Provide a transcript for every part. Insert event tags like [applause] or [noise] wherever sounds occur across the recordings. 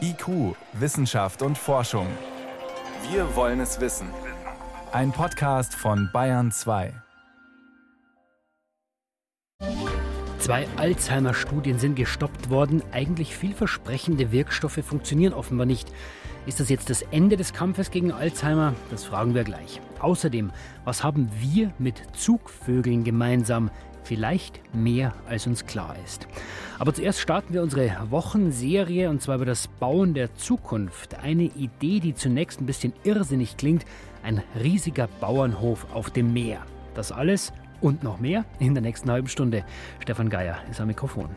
IQ, Wissenschaft und Forschung. Wir wollen es wissen. Ein Podcast von Bayern 2. Zwei Alzheimer-Studien sind gestoppt worden. Eigentlich vielversprechende Wirkstoffe funktionieren offenbar nicht. Ist das jetzt das Ende des Kampfes gegen Alzheimer? Das fragen wir gleich. Außerdem, was haben wir mit Zugvögeln gemeinsam? Vielleicht mehr, als uns klar ist. Aber zuerst starten wir unsere Wochenserie und zwar über das Bauen der Zukunft. Eine Idee, die zunächst ein bisschen irrsinnig klingt. Ein riesiger Bauernhof auf dem Meer. Das alles und noch mehr in der nächsten halben Stunde. Stefan Geier ist am Mikrofon.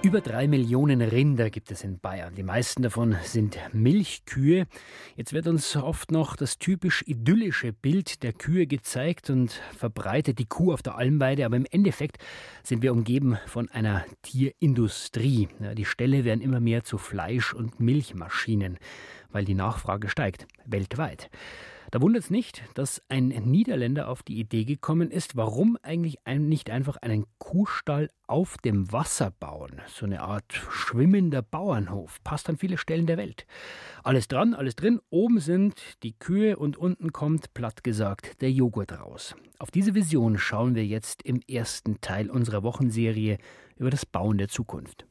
Über drei Millionen Rinder gibt es in Bayern. Die meisten davon sind Milchkühe. Jetzt wird uns oft noch das typisch idyllische Bild der Kühe gezeigt und verbreitet die Kuh auf der Almweide. Aber im Endeffekt sind wir umgeben von einer Tierindustrie. Die Ställe werden immer mehr zu Fleisch- und Milchmaschinen, weil die Nachfrage steigt weltweit. Da wundert es nicht, dass ein Niederländer auf die Idee gekommen ist, warum eigentlich nicht einfach einen Kuhstall auf dem Wasser bauen. So eine Art schwimmender Bauernhof. Passt an viele Stellen der Welt. Alles dran, alles drin. Oben sind die Kühe und unten kommt, platt gesagt, der Joghurt raus. Auf diese Vision schauen wir jetzt im ersten Teil unserer Wochenserie über das Bauen der Zukunft.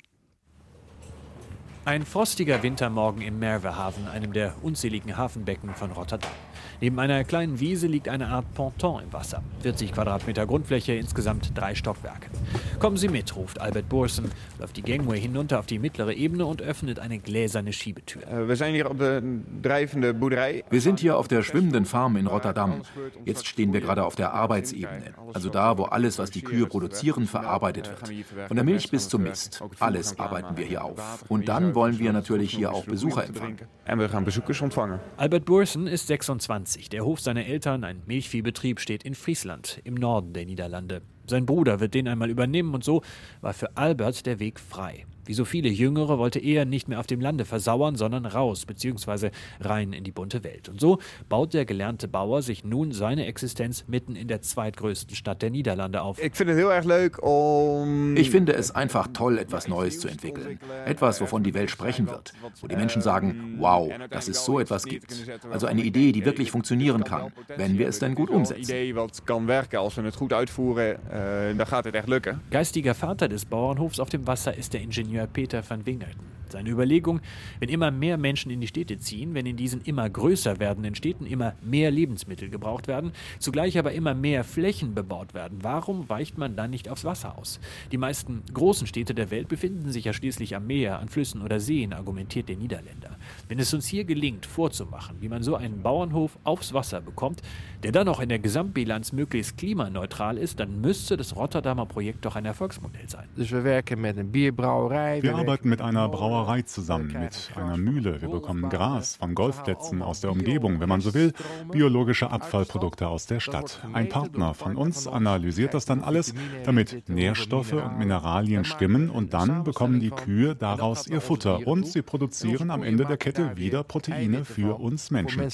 Ein frostiger Wintermorgen im Merwehaven, einem der unzähligen Hafenbecken von Rotterdam. Neben einer kleinen Wiese liegt eine Art Ponton im Wasser. 40 Quadratmeter Grundfläche, insgesamt drei Stockwerke. Kommen Sie mit, ruft Albert Borsen, läuft die Gangway hinunter auf die mittlere Ebene und öffnet eine gläserne Schiebetür. Äh, wir sind hier auf der drijvende Boerderij. Wir sind hier auf der schwimmenden Farm in Rotterdam. Jetzt stehen wir gerade auf der Arbeitsebene, also da, wo alles, was die Kühe produzieren, verarbeitet wird. Von der Milch bis zum Mist. Alles arbeiten wir hier auf. Und dann wollen wir natürlich hier auch Besucher empfangen. Und wir. Albert Borsen ist 26. Der Hof seiner Eltern, ein Milchviehbetrieb, steht in Friesland, im Norden der Niederlande. Sein Bruder wird den einmal übernehmen und so war für Albert der Weg frei. Wie so viele Jüngere wollte er nicht mehr auf dem Lande versauern, sondern raus bzw. rein in die bunte Welt. Und so baut der gelernte Bauer sich nun seine Existenz mitten in der zweitgrößten Stadt der Niederlande auf. Ich finde es heel erg leuk om... Ich finde es einfach toll, etwas Neues zu entwickeln. Etwas, wovon die Welt sprechen wird. Wo die Menschen sagen, wow, dass es so etwas gibt. Also eine Idee, die wirklich funktionieren kann, wenn wir es denn gut umsetzen. lukken. Geistiger Vater des Bauernhofs auf dem Wasser ist der Ingenieur Peter van Wingerten. Seine Überlegung, wenn immer mehr Menschen in die Städte ziehen, wenn in diesen immer größer werdenden Städten immer mehr Lebensmittel gebraucht werden, zugleich aber immer mehr Flächen bebaut werden, warum weicht man dann nicht aufs Wasser aus? Die meisten großen Städte der Welt befinden sich ja schließlich am Meer, an Flüssen oder Seen, argumentiert der Niederländer. Wenn es uns hier gelingt, vorzumachen, wie man so einen Bauernhof aufs Wasser bekommt, der dann auch in der Gesamtbilanz möglichst klimaneutral ist, dann müsste das Rotterdamer Projekt doch ein Erfolgsmodell sein. Bierbrouwerij. Wir arbeiten mit einer Brauerei zusammen, mit einer Mühle. Wir bekommen Gras von Golfplätzen aus der Umgebung, wenn man so will, biologische Abfallprodukte aus der Stadt. Ein Partner von uns analysiert das dann alles, damit Nährstoffe und Mineralien stimmen und dann bekommen die Kühe daraus ihr Futter und sie produzieren am Ende der Kette wieder Proteine für uns Menschen.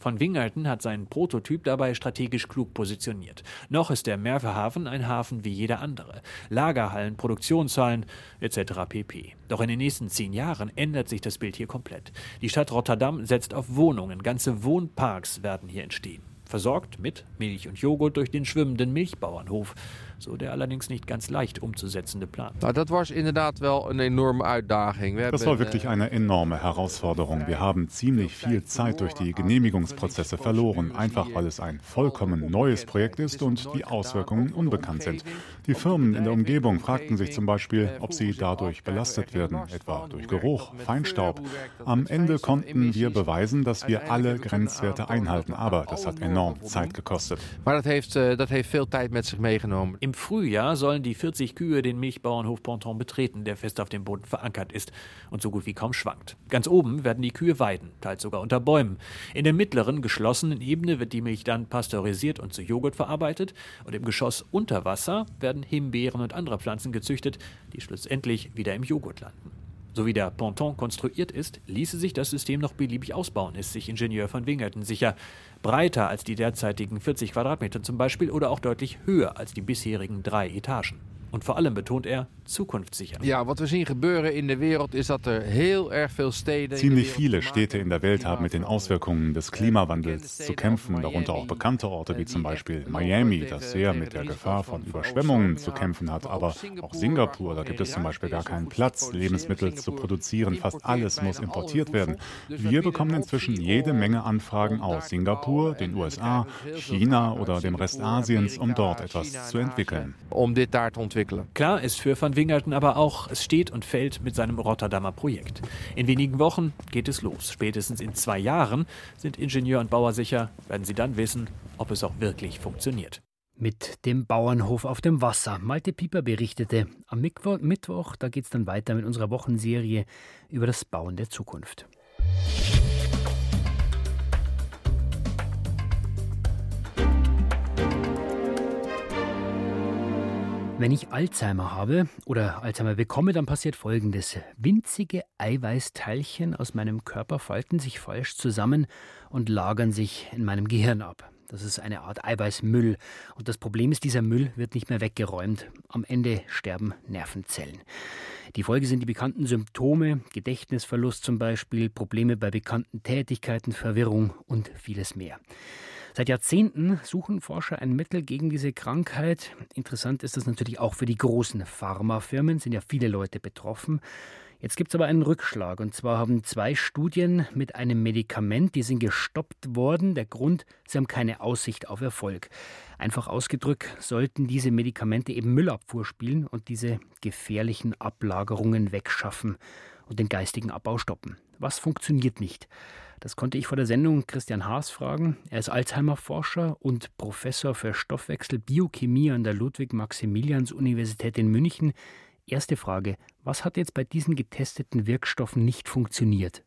Von Wingerten hat seinen Prototyp dabei strategisch klug positioniert. Noch ist der Merwehafen ein Hafen wie jeder andere. Lagerhallen, Produktionshallen etc. pp. Doch in den nächsten zehn Jahren ändert sich das Bild hier komplett. Die Stadt Rotterdam setzt auf Wohnungen, ganze Wohnparks werden hier entstehen. Versorgt mit Milch und Joghurt durch den schwimmenden Milchbauernhof. So der allerdings nicht ganz leicht umzusetzende Plan. Nou, dat was inderdaad wel een enorme uitdaging. We Das hebben, war wirklich eh, eine enorme Herausforderung. Wir haben ziemlich viel Zeit durch die Genehmigungsprozesse verloren, einfach weil es ein vollkommen neues Projekt ist und die Auswirkungen unbekannt sind. Die Firmen in der Umgebung fragten sich zum Beispiel, ob sie dadurch belastet werden, etwa durch Geruch, Feinstaub. Am Ende konnten wir beweisen, dass wir alle Grenzwerte einhalten, aber das hat enorm Zeit gekostet. Maar dat heeft, eh, dat heeft veel tijd met zich meegenomen. Im Frühjahr sollen die 40 Kühe den Milchbauernhof Ponton betreten, der fest auf dem Boden verankert ist und so gut wie kaum schwankt. Ganz oben werden die Kühe weiden, teils sogar unter Bäumen. In der mittleren, geschlossenen Ebene wird die Milch dann pasteurisiert und zu Joghurt verarbeitet und im Geschoss unter Wasser werden Himbeeren und andere Pflanzen gezüchtet, die schlussendlich wieder im Joghurt landen. So wie der Ponton konstruiert ist, ließe sich das System noch beliebig ausbauen, ist sich Ingenieur von Wingerten sicher. Breiter als die derzeitigen 40 Quadratmeter zum Beispiel oder auch deutlich höher als die bisherigen drei Etagen. Und vor allem betont er, zukunftssicher. Ja, was wir sehen gebeuren in der Welt ist, dass er heel erg veel Städte Ziemlich viele Städte in der Welt haben mit den Auswirkungen des Klimawandels zu kämpfen, darunter auch bekannte Orte wie zum Beispiel Miami, das sehr mit der Gefahr von Überschwemmungen zu kämpfen hat, aber auch Singapur, da gibt es zum Beispiel gar keinen Platz, Lebensmittel zu produzieren. Fast alles muss importiert werden. Wir bekommen inzwischen jede Menge Anfragen aus Singapur, den USA, China oder dem Rest Asiens, um dort etwas zu entwickeln. Um dit daar te ontwikkelen. Klar ist für Van Wingerten aber auch, es steht und fällt mit seinem Rotterdamer Projekt. In wenigen Wochen geht es los. Spätestens in zwei Jahren sind Ingenieur und Bauer sicher, werden sie dann wissen, ob es auch wirklich funktioniert. Mit dem Bauernhof auf dem Wasser. Malte Pieper berichtete. Am Mittwoch, da geht es dann weiter mit unserer Wochenserie über das Bauen der Zukunft. Wenn ich Alzheimer habe oder Alzheimer bekomme, dann passiert Folgendes. Winzige Eiweißteilchen aus meinem Körper falten sich falsch zusammen und lagern sich in meinem Gehirn ab. Das ist eine Art Eiweißmüll. Und das Problem ist, dieser Müll wird nicht mehr weggeräumt. Am Ende sterben Nervenzellen. Die Folge sind die bekannten Symptome, Gedächtnisverlust zum Beispiel, Probleme bei bekannten Tätigkeiten, Verwirrung und vieles mehr. Seit Jahrzehnten suchen Forscher ein Mittel gegen diese Krankheit. Interessant ist das natürlich auch für die großen Pharmafirmen, sind ja viele Leute betroffen. Jetzt gibt es aber einen Rückschlag. Und zwar haben zwei Studien mit einem Medikament, die sind gestoppt worden. Der Grund, sie haben keine Aussicht auf Erfolg. Einfach ausgedrückt, sollten diese Medikamente eben Müllabfuhr spielen und diese gefährlichen Ablagerungen wegschaffen und den geistigen Abbau stoppen. Was funktioniert nicht? Das konnte ich vor der Sendung Christian Haas fragen. Er ist Alzheimer-Forscher und Professor für Stoffwechselbiochemie an der Ludwig-Maximilians-Universität in München. Erste Frage: Was hat jetzt bei diesen getesteten Wirkstoffen nicht funktioniert?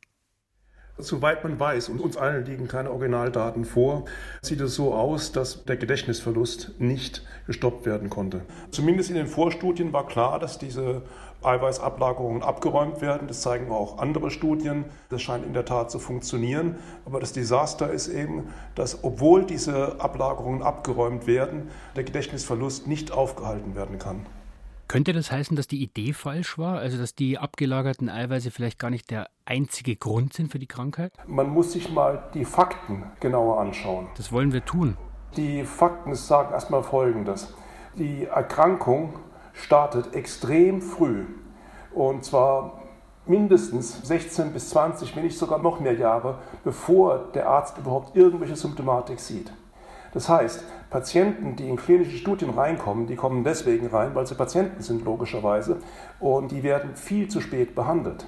Soweit man weiß, und uns allen liegen keine Originaldaten vor, sieht es so aus, dass der Gedächtnisverlust nicht gestoppt werden konnte. Zumindest in den Vorstudien war klar, dass diese Eiweißablagerungen abgeräumt werden. Das zeigen auch andere Studien. Das scheint in der Tat zu funktionieren. Aber das Desaster ist eben, dass obwohl diese Ablagerungen abgeräumt werden, der Gedächtnisverlust nicht aufgehalten werden kann. Könnte das heißen, dass die Idee falsch war? Also, dass die abgelagerten Eiweiße vielleicht gar nicht der einzige Grund sind für die Krankheit? Man muss sich mal die Fakten genauer anschauen. Das wollen wir tun. Die Fakten sagen erstmal Folgendes. Die Erkrankung startet extrem früh. Und zwar mindestens 16 bis 20, wenn nicht sogar noch mehr Jahre, bevor der Arzt überhaupt irgendwelche Symptomatik sieht. Das heißt, Patienten, die in klinische Studien reinkommen, die kommen deswegen rein, weil sie Patienten sind, logischerweise, und die werden viel zu spät behandelt.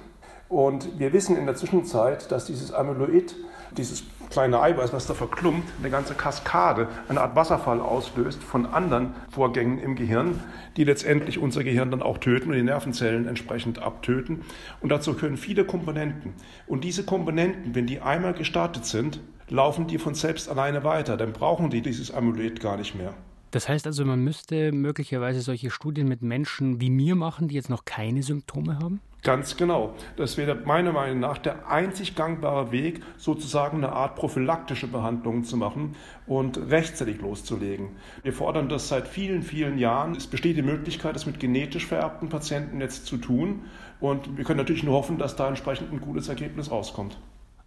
Und wir wissen in der Zwischenzeit, dass dieses Amyloid, dieses kleine Eiweiß, was da verklumpt, eine ganze Kaskade, eine Art Wasserfall auslöst von anderen Vorgängen im Gehirn, die letztendlich unser Gehirn dann auch töten und die Nervenzellen entsprechend abtöten. Und dazu können viele Komponenten. Und diese Komponenten, wenn die einmal gestartet sind, laufen die von selbst alleine weiter. Dann brauchen die dieses Amyloid gar nicht mehr. Das heißt also, man müsste möglicherweise solche Studien mit Menschen wie mir machen, die jetzt noch keine Symptome haben? Ganz genau. Das wäre meiner Meinung nach der einzig gangbare Weg, sozusagen eine Art prophylaktische Behandlung zu machen und rechtzeitig loszulegen. Wir fordern das seit vielen, vielen Jahren. Es besteht die Möglichkeit, das mit genetisch vererbten Patienten jetzt zu tun. Und wir können natürlich nur hoffen, dass da entsprechend ein gutes Ergebnis rauskommt.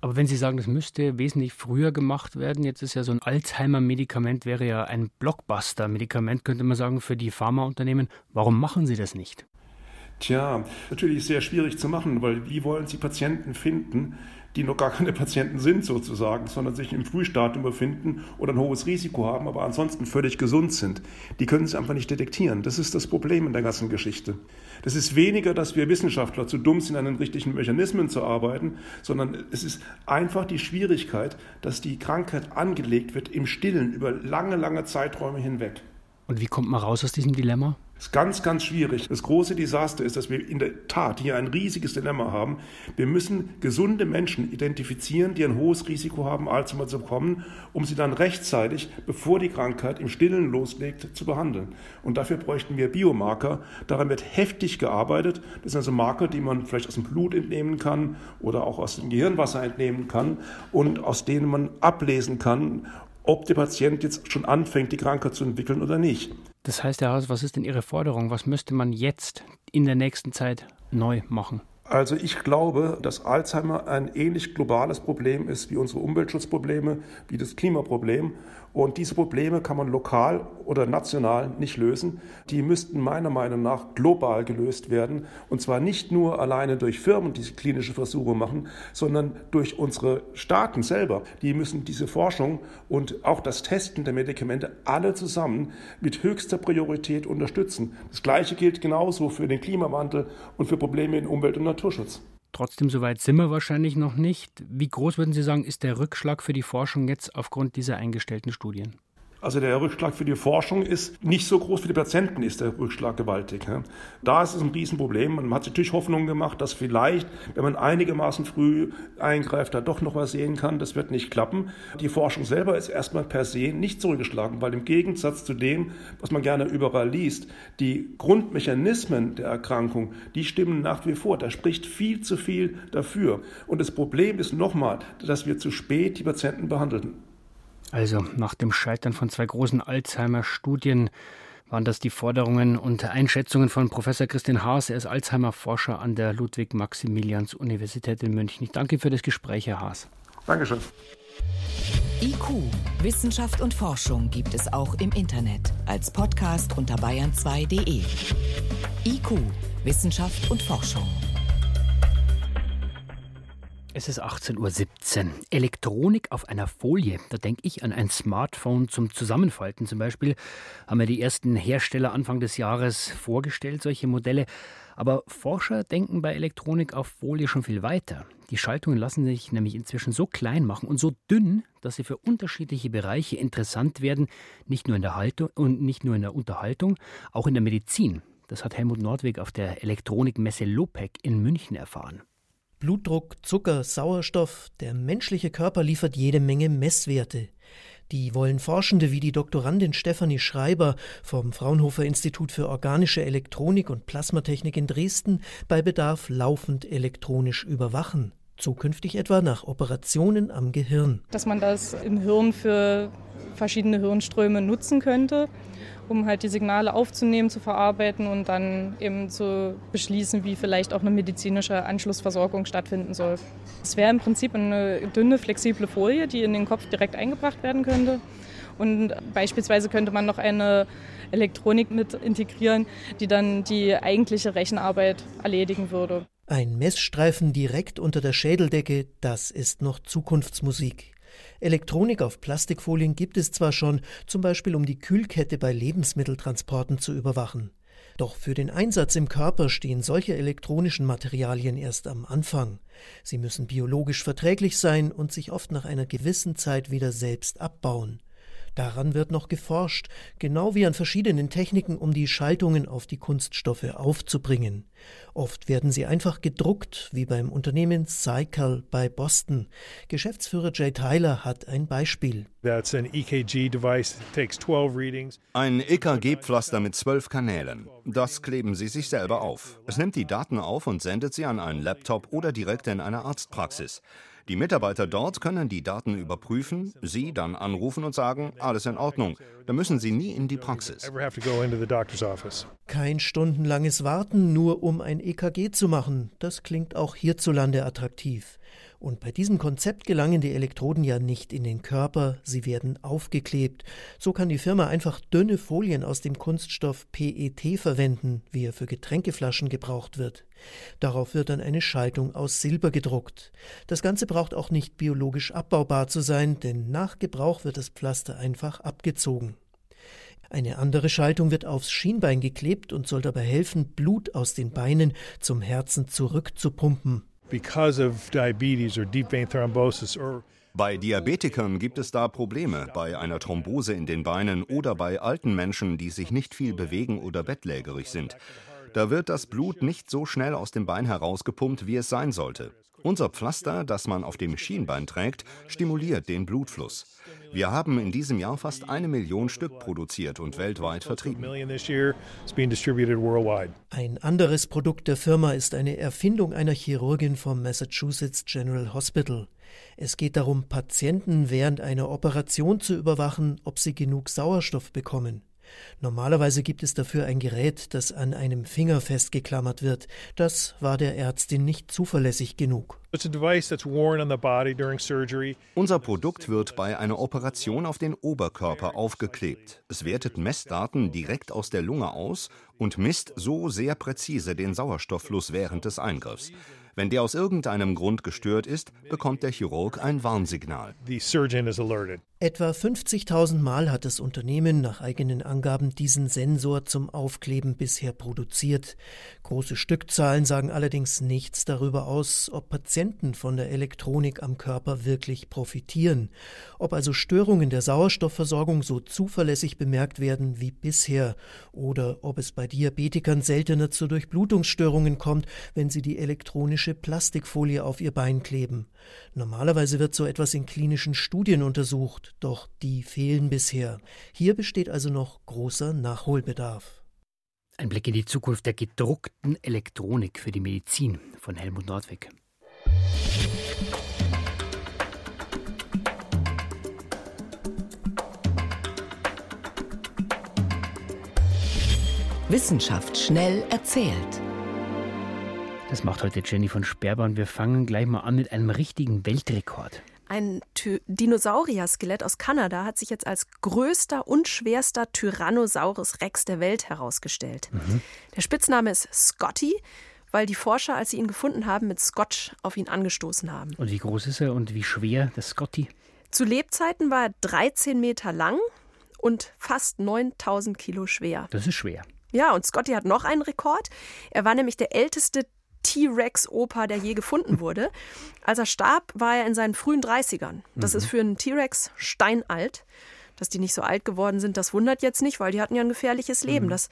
Aber wenn Sie sagen, das müsste wesentlich früher gemacht werden, jetzt ist ja so ein Alzheimer-Medikament, wäre ja ein Blockbuster-Medikament, könnte man sagen, für die Pharmaunternehmen. Warum machen Sie das nicht? Tja, natürlich sehr schwierig zu machen, weil wie wollen Sie Patienten finden, die noch gar keine Patienten sind sozusagen, sondern sich im Frühstadium befinden oder ein hohes Risiko haben, aber ansonsten völlig gesund sind. Die können sie einfach nicht detektieren. Das ist das Problem in der ganzen Geschichte. Das ist weniger, dass wir Wissenschaftler zu dumm sind, an den richtigen Mechanismen zu arbeiten, sondern es ist einfach die Schwierigkeit, dass die Krankheit angelegt wird im Stillen über lange, lange Zeiträume hinweg. Und wie kommt man raus aus diesem Dilemma? Das ist ganz, ganz schwierig. Das große Desaster ist, dass wir in der Tat hier ein riesiges Dilemma haben. Wir müssen gesunde Menschen identifizieren, die ein hohes Risiko haben, Alzheimer zu bekommen, um sie dann rechtzeitig, bevor die Krankheit im Stillen loslegt, zu behandeln. Und dafür bräuchten wir Biomarker. Daran wird heftig gearbeitet. Das sind also Marker, die man vielleicht aus dem Blut entnehmen kann oder auch aus dem Gehirnwasser entnehmen kann und aus denen man ablesen kann, ob der Patient jetzt schon anfängt, die Krankheit zu entwickeln oder nicht. Das heißt, Herr Haus, was ist denn Ihre Forderung? Was müsste man jetzt in der nächsten Zeit neu machen? Also ich glaube, dass Alzheimer ein ähnlich globales Problem ist wie unsere Umweltschutzprobleme, wie das Klimaproblem. Und diese Probleme kann man lokal oder national nicht lösen. Die müssten meiner Meinung nach global gelöst werden. Und zwar nicht nur alleine durch Firmen, die klinische Versuche machen, sondern durch unsere Staaten selber. Die müssen diese Forschung und auch das Testen der Medikamente alle zusammen mit höchster Priorität unterstützen. Das Gleiche gilt genauso für den Klimawandel und für Probleme in Umwelt und Naturschutz. Trotzdem, soweit sind wir wahrscheinlich noch nicht. Wie groß würden Sie sagen, ist der Rückschlag für die Forschung jetzt aufgrund dieser eingestellten Studien? Also der Rückschlag für die Forschung ist nicht so groß, für die Patienten ist der Rückschlag gewaltig. Da ist es ein Riesenproblem. Man hat sich natürlich Hoffnung gemacht, dass vielleicht, wenn man einigermaßen früh eingreift, da doch noch was sehen kann. Das wird nicht klappen. Die Forschung selber ist erstmal per se nicht zurückgeschlagen, weil im Gegensatz zu dem, was man gerne überall liest, die Grundmechanismen der Erkrankung, die stimmen nach wie vor. Da spricht viel zu viel dafür. Und das Problem ist nochmal, dass wir zu spät die Patienten behandeln. Also nach dem Scheitern von zwei großen Alzheimer-Studien waren das die Forderungen und Einschätzungen von Professor Christian Haas. Er ist Alzheimer-Forscher an der Ludwig-Maximilians-Universität in München. Ich danke für das Gespräch, Herr Haas. Dankeschön. IQ, Wissenschaft und Forschung gibt es auch im Internet als Podcast unter bayern2.de. IQ, Wissenschaft und Forschung. Es ist 18.17 Uhr. Elektronik auf einer Folie. Da denke ich an ein Smartphone zum Zusammenfalten zum Beispiel. Haben ja die ersten Hersteller Anfang des Jahres vorgestellt, solche Modelle. Aber Forscher denken bei Elektronik auf Folie schon viel weiter. Die Schaltungen lassen sich nämlich inzwischen so klein machen und so dünn, dass sie für unterschiedliche Bereiche interessant werden, nicht nur in der Haltung und nicht nur in der Unterhaltung, auch in der Medizin. Das hat Helmut Nordwig auf der Elektronikmesse Lopec in München erfahren. Blutdruck, Zucker, Sauerstoff, der menschliche Körper liefert jede Menge Messwerte. Die wollen Forschende wie die Doktorandin Stefanie Schreiber vom Fraunhofer Institut für organische Elektronik und Plasmatechnik in Dresden bei Bedarf laufend elektronisch überwachen. Zukünftig etwa nach Operationen am Gehirn. Dass man das im Hirn für verschiedene Hirnströme nutzen könnte um halt die Signale aufzunehmen, zu verarbeiten und dann eben zu beschließen, wie vielleicht auch eine medizinische Anschlussversorgung stattfinden soll. Es wäre im Prinzip eine dünne, flexible Folie, die in den Kopf direkt eingebracht werden könnte. Und beispielsweise könnte man noch eine Elektronik mit integrieren, die dann die eigentliche Rechenarbeit erledigen würde. Ein Messstreifen direkt unter der Schädeldecke, das ist noch Zukunftsmusik. Elektronik auf Plastikfolien gibt es zwar schon, zum Beispiel um die Kühlkette bei Lebensmitteltransporten zu überwachen. Doch für den Einsatz im Körper stehen solche elektronischen Materialien erst am Anfang. Sie müssen biologisch verträglich sein und sich oft nach einer gewissen Zeit wieder selbst abbauen. Daran wird noch geforscht, genau wie an verschiedenen Techniken, um die Schaltungen auf die Kunststoffe aufzubringen. Oft werden sie einfach gedruckt, wie beim Unternehmen Cycle bei Boston. Geschäftsführer Jay Tyler hat ein Beispiel. Ein EKG-Pflaster mit zwölf Kanälen. Das kleben Sie sich selber auf. Es nimmt die Daten auf und sendet sie an einen Laptop oder direkt in eine Arztpraxis. Die Mitarbeiter dort können die Daten überprüfen, Sie dann anrufen und sagen, alles in Ordnung. Da müssen Sie nie in die Praxis. Kein stundenlanges Warten, nur um ein EKG zu machen. Das klingt auch hierzulande attraktiv. Und bei diesem Konzept gelangen die Elektroden ja nicht in den Körper, sie werden aufgeklebt. So kann die Firma einfach dünne Folien aus dem Kunststoff PET verwenden, wie er für Getränkeflaschen gebraucht wird. Darauf wird dann eine Schaltung aus Silber gedruckt. Das Ganze braucht auch nicht biologisch abbaubar zu sein, denn nach Gebrauch wird das Pflaster einfach abgezogen. Eine andere Schaltung wird aufs Schienbein geklebt und soll dabei helfen, Blut aus den Beinen zum Herzen zurückzupumpen. Bei Diabetikern gibt es da Probleme, bei einer Thrombose in den Beinen oder bei alten Menschen, die sich nicht viel bewegen oder bettlägerig sind. Da wird das Blut nicht so schnell aus dem Bein herausgepumpt, wie es sein sollte. Unser Pflaster, das man auf dem Schienbein trägt, stimuliert den Blutfluss. Wir haben in diesem Jahr fast eine Million Stück produziert und weltweit vertrieben. Ein anderes Produkt der Firma ist eine Erfindung einer Chirurgin vom Massachusetts General Hospital. Es geht darum, Patienten während einer Operation zu überwachen, ob sie genug Sauerstoff bekommen. Normalerweise gibt es dafür ein Gerät, das an einem Finger festgeklammert wird. Das war der Ärztin nicht zuverlässig genug. Unser Produkt wird bei einer Operation auf den Oberkörper aufgeklebt. Es wertet Messdaten direkt aus der Lunge aus und misst so sehr präzise den Sauerstofffluss während des Eingriffs. Wenn der aus irgendeinem Grund gestört ist, bekommt der Chirurg ein Warnsignal. Etwa 50.000 Mal hat das Unternehmen nach eigenen Angaben diesen Sensor zum Aufkleben bisher produziert. Große Stückzahlen sagen allerdings nichts darüber aus, ob Patienten von der Elektronik am Körper wirklich profitieren, ob also Störungen der Sauerstoffversorgung so zuverlässig bemerkt werden wie bisher oder ob es bei Diabetikern seltener zu Durchblutungsstörungen kommt, wenn sie die elektronische metallische Plastikfolie auf ihr Bein kleben. Normalerweise wird so etwas in klinischen Studien untersucht, doch die fehlen bisher. Hier besteht also noch großer Nachholbedarf. Ein Blick in die Zukunft der gedruckten Elektronik für die Medizin von Helmut Nordwig. Wissenschaft schnell erzählt. Das macht heute Jenny von Sperber und wir fangen gleich mal an mit einem richtigen Weltrekord. Ein Dinosaurier-Skelett aus Kanada hat sich jetzt als größter und schwerster Tyrannosaurus Rex der Welt herausgestellt. Mhm. Der Spitzname ist Scotty, weil die Forscher, als sie ihn gefunden haben, mit Scotch auf ihn angestoßen haben. Und wie groß ist er und wie schwer, der Scotty? Zu Lebzeiten war er 13 Meter lang und fast 9000 Kilo schwer. Das ist schwer. Ja, und Scotty hat noch einen Rekord. Er war nämlich der älteste T-Rex-Opa, der je gefunden wurde. Als er starb, war er in seinen frühen 30ern. Das mhm. ist für einen T-Rex steinalt. Dass die nicht so alt geworden sind, das wundert jetzt nicht, weil die hatten ja ein gefährliches Leben. Mhm. Das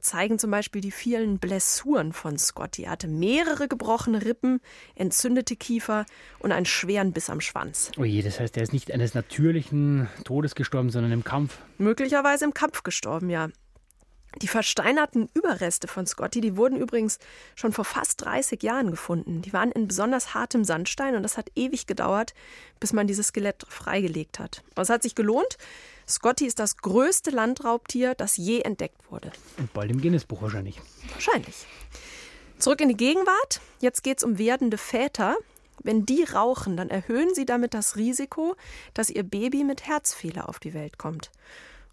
zeigen zum Beispiel die vielen Blessuren von Scotty. Er hatte mehrere gebrochene Rippen, entzündete Kiefer und einen schweren Biss am Schwanz. Oh je, das heißt, er ist nicht eines natürlichen Todes gestorben, sondern im Kampf. Möglicherweise im Kampf gestorben, ja. Die versteinerten Überreste von Scotty, die wurden übrigens schon vor fast 30 Jahren gefunden. Die waren in besonders hartem Sandstein und das hat ewig gedauert, bis man dieses Skelett freigelegt hat. Aber es hat sich gelohnt. Scotty ist das größte Landraubtier, das je entdeckt wurde. Und bald im Guinness-Buch wahrscheinlich. Wahrscheinlich. Zurück in die Gegenwart. Jetzt geht es um werdende Väter. Wenn die rauchen, dann erhöhen sie damit das Risiko, dass ihr Baby mit Herzfehler auf die Welt kommt.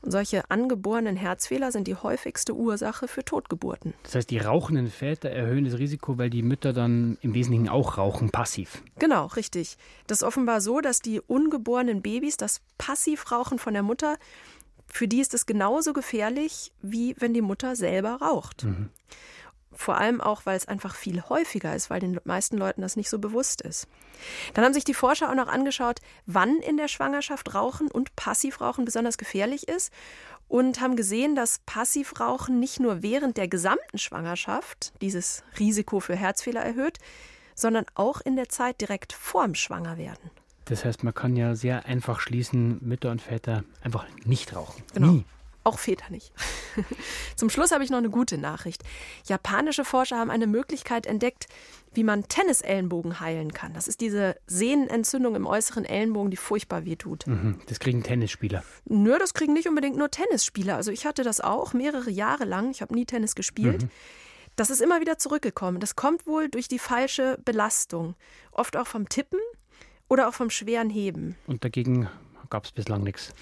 Und solche angeborenen Herzfehler sind die häufigste Ursache für Totgeburten. Das heißt, die rauchenden Väter erhöhen das Risiko, weil die Mütter dann im Wesentlichen auch rauchen, passiv. Genau, richtig. Das ist offenbar so, dass die ungeborenen Babys das Passivrauchen von der Mutter, für die ist es genauso gefährlich, wie wenn die Mutter selber raucht. Mhm. Vor allem auch, weil es einfach viel häufiger ist, weil den meisten Leuten das nicht so bewusst ist. Dann haben sich die Forscher auch noch angeschaut, wann in der Schwangerschaft Rauchen und Passivrauchen besonders gefährlich ist und haben gesehen, dass Passivrauchen nicht nur während der gesamten Schwangerschaft dieses Risiko für Herzfehler erhöht, sondern auch in der Zeit direkt vorm Schwangerwerden. Das heißt, man kann ja sehr einfach schließen, Mütter und Väter einfach nicht rauchen. Genau. Nie. Auch Väter nicht. [laughs] Zum Schluss habe ich noch eine gute Nachricht. Japanische Forscher haben eine Möglichkeit entdeckt, wie man Tennisellenbogen heilen kann. Das ist diese Sehnenentzündung im äußeren Ellenbogen, die furchtbar wehtut. Mhm, das kriegen Tennisspieler. Nö, das kriegen nicht unbedingt nur Tennisspieler. Also ich hatte das auch mehrere Jahre lang. Ich habe nie Tennis gespielt. Mhm. Das ist immer wieder zurückgekommen. Das kommt wohl durch die falsche Belastung. Oft auch vom Tippen oder auch vom schweren Heben. Und dagegen gab es bislang nichts.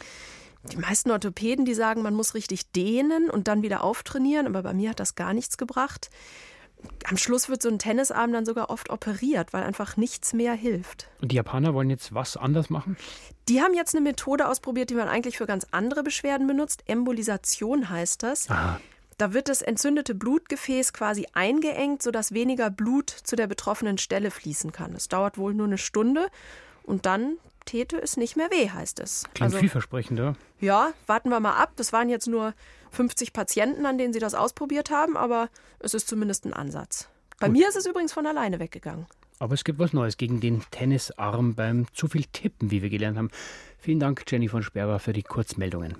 Die meisten Orthopäden, die sagen, man muss richtig dehnen und dann wieder auftrainieren, aber bei mir hat das gar nichts gebracht. Am Schluss wird so ein Tennisarm dann sogar oft operiert, weil einfach nichts mehr hilft. Und die Japaner wollen jetzt was anders machen? Die haben jetzt eine Methode ausprobiert, die man eigentlich für ganz andere Beschwerden benutzt. Embolisation heißt das. Aha. Da wird das entzündete Blutgefäß quasi eingeengt, sodass weniger Blut zu der betroffenen Stelle fließen kann. Es dauert wohl nur eine Stunde und dann täte es nicht mehr weh, heißt es. Klingt also, vielversprechend, ja. Ja, warten wir mal ab. Das waren jetzt nur 50 Patienten, an denen sie das ausprobiert haben, aber es ist zumindest ein Ansatz. Bei Gut. mir ist es übrigens von alleine weggegangen. Aber es gibt was Neues gegen den Tennisarm beim zu viel Tippen, wie wir gelernt haben. Vielen Dank, Jenny von Sperber, für die Kurzmeldungen.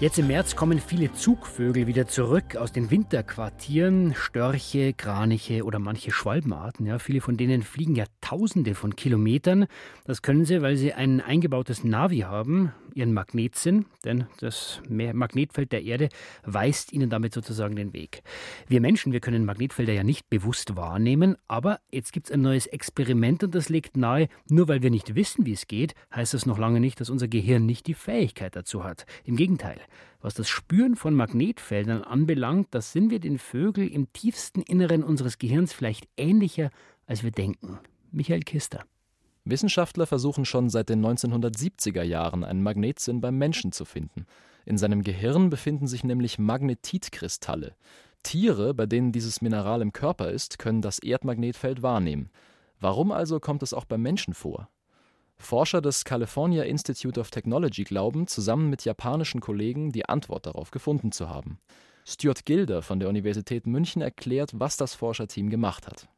Jetzt im März kommen viele Zugvögel wieder zurück aus den Winterquartieren. Störche, Kraniche oder manche Schwalbenarten. Ja, viele von denen fliegen ja tausende von Kilometern. Das können sie, weil sie ein eingebautes Navi haben, ihren Magnetsinn, denn das Magnetfeld der Erde weist ihnen damit sozusagen den Weg. Wir Menschen, wir können Magnetfelder ja nicht bewusst wahrnehmen, aber jetzt gibt es ein neues Experiment und das legt nahe, nur weil wir nicht wissen, wie es geht, heißt das noch lange nicht, dass unser Gehirn nicht die Fähigkeit dazu hat. Im Gegenteil. Was das Spüren von Magnetfeldern anbelangt, das sind wir den Vögeln im tiefsten Inneren unseres Gehirns vielleicht ähnlicher, als wir denken. Michael Kister. Wissenschaftler versuchen schon seit den 1970er Jahren einen Magnetsinn beim Menschen zu finden. In seinem Gehirn befinden sich nämlich Magnetitkristalle. Tiere, bei denen dieses Mineral im Körper ist, können das Erdmagnetfeld wahrnehmen. Warum also kommt es auch beim Menschen vor? Forscher des California Institute of Technology glauben, zusammen mit japanischen Kollegen die Antwort darauf gefunden zu haben. Stuart Gilder von der Universität München erklärt, was das Forscherteam gemacht hat.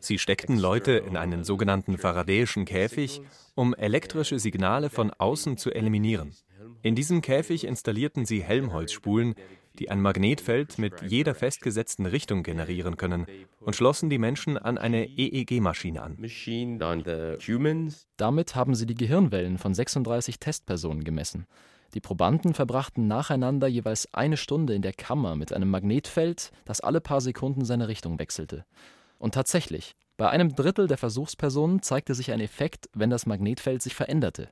Sie steckten Leute in einen sogenannten Faradäischen Käfig, um elektrische Signale von außen zu eliminieren. In diesem Käfig installierten sie Helmholtzspulen, die ein Magnetfeld mit jeder festgesetzten Richtung generieren können, und schlossen die Menschen an eine EEG-Maschine an. Damit haben sie die Gehirnwellen von 36 Testpersonen gemessen. Die Probanden verbrachten nacheinander jeweils eine Stunde in der Kammer mit einem Magnetfeld, das alle paar Sekunden seine Richtung wechselte. Und tatsächlich, bei einem Drittel der Versuchspersonen zeigte sich ein Effekt, wenn das Magnetfeld sich veränderte.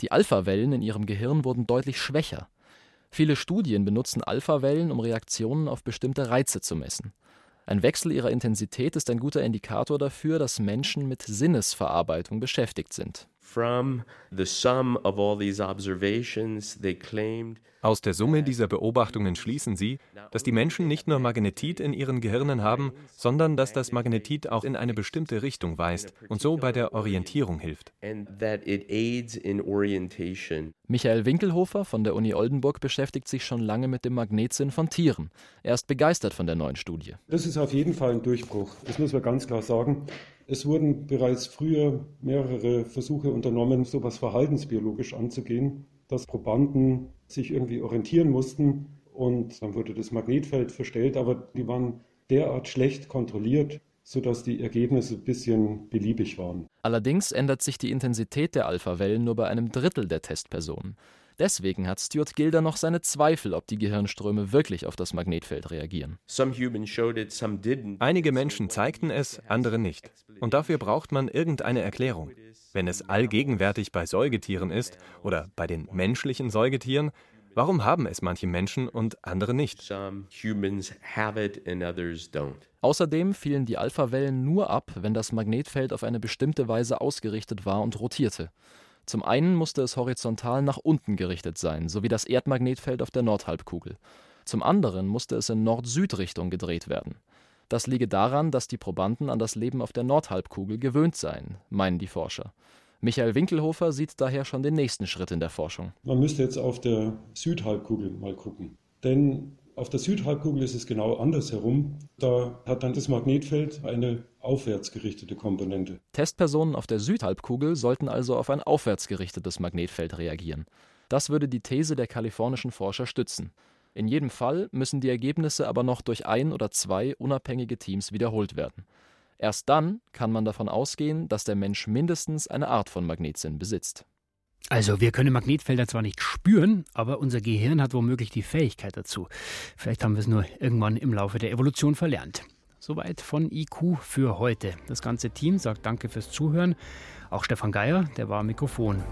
Die Alpha-Wellen in ihrem Gehirn wurden deutlich schwächer. Viele Studien benutzen Alpha-Wellen, um Reaktionen auf bestimmte Reize zu messen. Ein Wechsel ihrer Intensität ist ein guter Indikator dafür, dass Menschen mit Sinnesverarbeitung beschäftigt sind. Aus der Summe dieser Beobachtungen schließen sie, dass die Menschen nicht nur Magnetit in ihren Gehirnen haben, sondern dass das Magnetit auch in eine bestimmte Richtung weist und so bei der Orientierung hilft. Michael Winkelhofer von der Uni Oldenburg beschäftigt sich schon lange mit dem Magnetsinn von Tieren. Er ist begeistert von der neuen Studie. Das ist auf jeden Fall ein Durchbruch. Das muss man ganz klar sagen. Es wurden bereits früher mehrere Versuche unternommen, sowas verhaltensbiologisch anzugehen, dass Probanden sich irgendwie orientieren mussten und dann wurde das Magnetfeld verstellt, aber die waren derart schlecht kontrolliert, sodass die Ergebnisse ein bisschen beliebig waren. Allerdings ändert sich die Intensität der Alpha-Wellen nur bei einem Drittel der Testpersonen. Deswegen hat Stuart Gilder noch seine Zweifel, ob die Gehirnströme wirklich auf das Magnetfeld reagieren. Einige Menschen zeigten es, andere nicht. Und dafür braucht man irgendeine Erklärung. Wenn es allgegenwärtig bei Säugetieren ist oder bei den menschlichen Säugetieren, warum haben es manche Menschen und andere nicht? Außerdem fielen die Alpha-Wellen nur ab, wenn das Magnetfeld auf eine bestimmte Weise ausgerichtet war und rotierte. Zum einen musste es horizontal nach unten gerichtet sein, so wie das Erdmagnetfeld auf der Nordhalbkugel. Zum anderen musste es in Nord-Süd-Richtung gedreht werden. Das liege daran, dass die Probanden an das Leben auf der Nordhalbkugel gewöhnt seien, meinen die Forscher. Michael Winkelhofer sieht daher schon den nächsten Schritt in der Forschung. Man müsste jetzt auf der Südhalbkugel mal gucken. Denn auf der Südhalbkugel ist es genau andersherum. Da hat dann das Magnetfeld eine aufwärts gerichtete Komponente. Testpersonen auf der Südhalbkugel sollten also auf ein aufwärts gerichtetes Magnetfeld reagieren. Das würde die These der kalifornischen Forscher stützen. In jedem Fall müssen die Ergebnisse aber noch durch ein oder zwei unabhängige Teams wiederholt werden. Erst dann kann man davon ausgehen, dass der Mensch mindestens eine Art von Magnetsinn besitzt. Also wir können Magnetfelder zwar nicht spüren, aber unser Gehirn hat womöglich die Fähigkeit dazu. Vielleicht haben wir es nur irgendwann im Laufe der Evolution verlernt. Soweit von IQ für heute. Das ganze Team sagt Danke fürs Zuhören. Auch Stefan Geier, der war am Mikrofon.